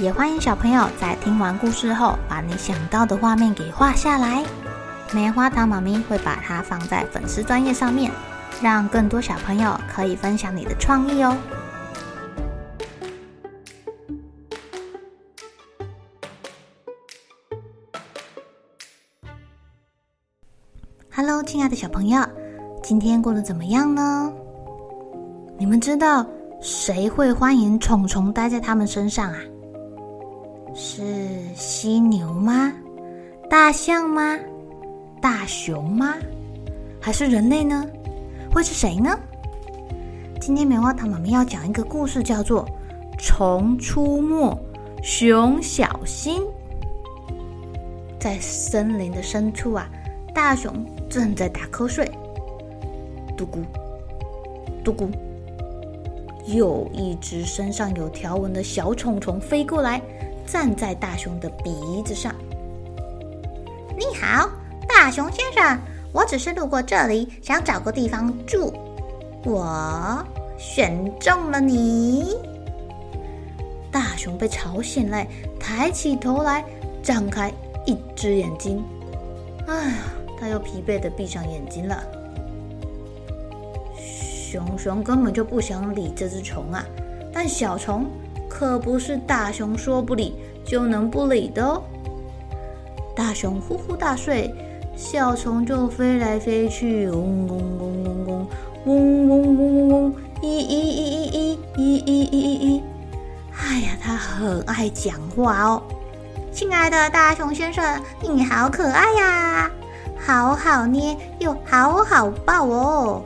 也欢迎小朋友在听完故事后，把你想到的画面给画下来。棉花糖妈咪会把它放在粉丝专页上面，让更多小朋友可以分享你的创意哦。Hello，亲爱的小朋友，今天过得怎么样呢？你们知道谁会欢迎虫虫待在他们身上啊？是犀牛吗？大象吗？大熊吗？还是人类呢？会是谁呢？今天棉花糖妈咪要讲一个故事，叫做《虫出没，熊小心》。在森林的深处啊，大熊正在打瞌睡。嘟咕，嘟咕，有一只身上有条纹的小虫虫飞过来。站在大熊的鼻子上。你好，大熊先生，我只是路过这里，想找个地方住。我选中了你。大熊被吵醒了，抬起头来，张开一只眼睛。哎呀，他又疲惫地闭上眼睛了。熊熊根本就不想理这只虫啊，但小虫。可不是大熊说不理就能不理的哦。大熊呼呼大睡，小虫就飞来飞去，嗡嗡嗡嗡嗡，嗡嗡嗡嗡嗡，咦咦咦咦咦咦咦咦咦咦。哎呀，它很爱讲话哦。亲爱的大熊先生，你好可爱呀，好好捏又好好抱哦，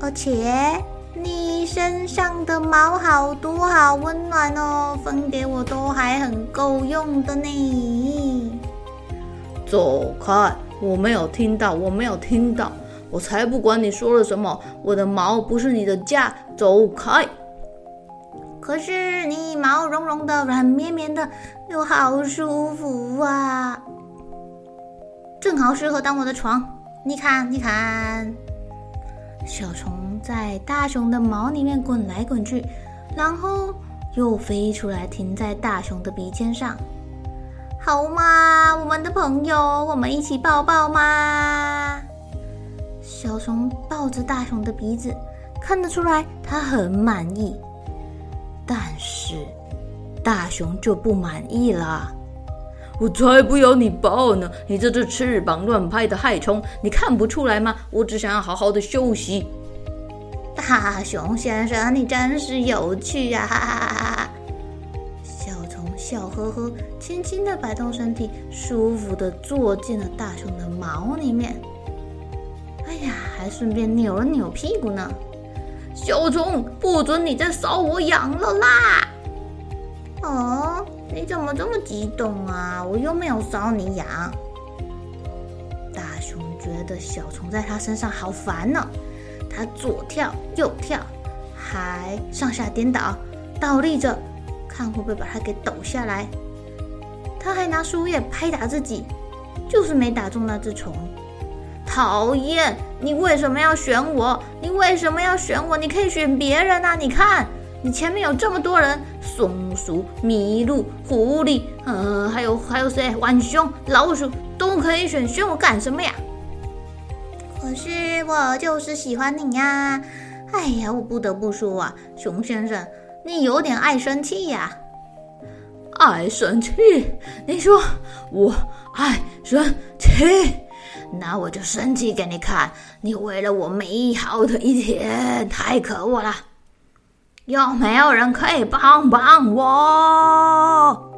而且。你身上的毛好多，好温暖哦，分给我都还很够用的呢。走开！我没有听到，我没有听到，我才不管你说了什么。我的毛不是你的家，走开！可是你毛茸茸的，软绵绵的，又好舒服啊，正好适合当我的床。你看，你看。小虫在大熊的毛里面滚来滚去，然后又飞出来停在大熊的鼻尖上。好吗，我们的朋友，我们一起抱抱吗？小熊抱着大熊的鼻子，看得出来他很满意。但是大熊就不满意了。我才不要你抱呢！你这只翅膀乱拍的害虫，你看不出来吗？我只想要好好的休息。哈哈熊先生，你真是有趣啊！哈哈哈哈。小虫笑呵呵，轻轻的摆动身体，舒服的坐进了大熊的毛里面。哎呀，还顺便扭了扭屁股呢。小虫，不准你再搔我痒了啦！哦。你怎么这么激动啊？我又没有搔你痒。大熊觉得小虫在他身上好烦呢，他左跳右跳，还上下颠倒，倒立着，看会不会把它给抖下来。他还拿树叶拍打自己，就是没打中那只虫。讨厌！你为什么要选我？你为什么要选我？你可以选别人啊！你看。你前面有这么多人，松鼠、麋鹿、狐狸，呃，还有还有谁？浣熊、老鼠都可以选，选我干什么呀？是我就是喜欢你呀！哎呀，我不得不说啊，熊先生，你有点爱生气呀。爱生气？你说我爱生气？那我就生气给你看！你为了我美好的一天，太可恶了！有没有人可以帮帮我？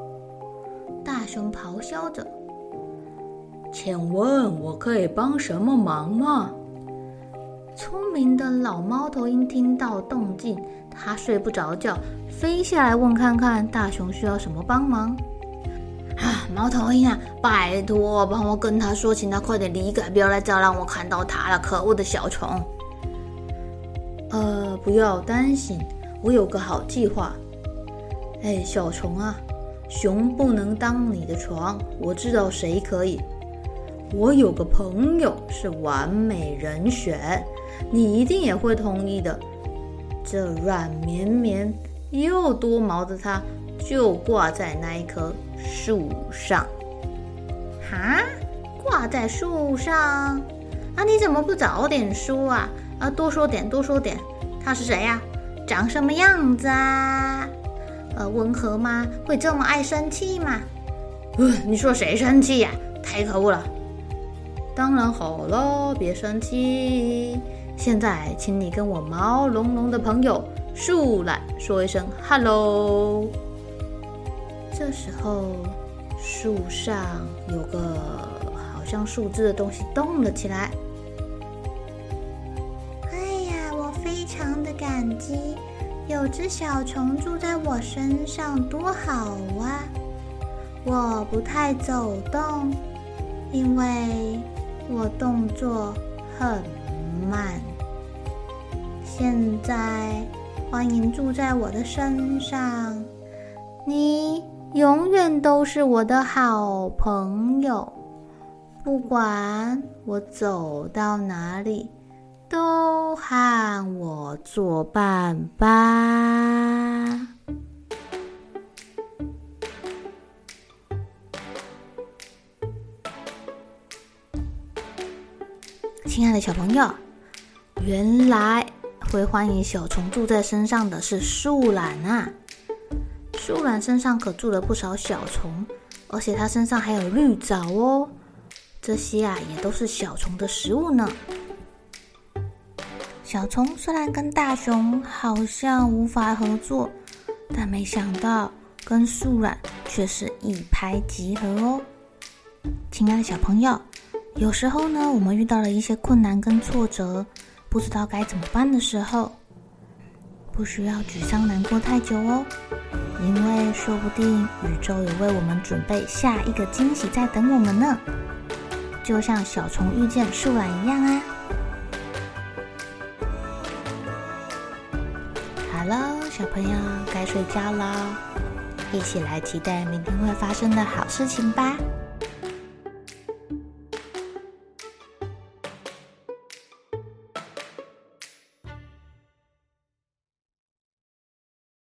大熊咆哮着。请问我可以帮什么忙吗？聪明的老猫头鹰听到动静，它睡不着觉，飞下来问看看大熊需要什么帮忙。啊，猫头鹰啊，拜托帮我跟他说，请他快点离开，不要来再让我看到他了，可恶的小虫。呃，不要担心，我有个好计划。哎，小虫啊，熊不能当你的床，我知道谁可以。我有个朋友是完美人选，你一定也会同意的。这软绵绵又多毛的它，就挂在那一棵树上。哈，挂在树上？啊，你怎么不早点说啊？啊，多说点，多说点。他是谁呀？长什么样子啊？呃，温和吗？会这么爱生气吗？呃，你说谁生气呀？太可恶了！当然好了，别生气。现在，请你跟我毛茸茸的朋友树懒说一声 “hello”。这时候，树上有个好像树枝的东西动了起来。哎呀，我非常的感激，有只小虫住在我身上，多好啊！我不太走动，因为。我动作很慢。现在，欢迎住在我的身上，你永远都是我的好朋友。不管我走到哪里，都和我作伴吧。亲爱的小朋友，原来会欢迎小虫住在身上的是树懒啊！树懒身上可住了不少小虫，而且它身上还有绿藻哦。这些啊，也都是小虫的食物呢。小虫虽然跟大熊好像无法合作，但没想到跟树懒却是一拍即合哦。亲爱的小朋友。有时候呢，我们遇到了一些困难跟挫折，不知道该怎么办的时候，不需要沮丧难过太久哦，因为说不定宇宙有为我们准备下一个惊喜在等我们呢，就像小虫遇见树懒一样啊。好了，小朋友该睡觉了，一起来期待明天会发生的好事情吧。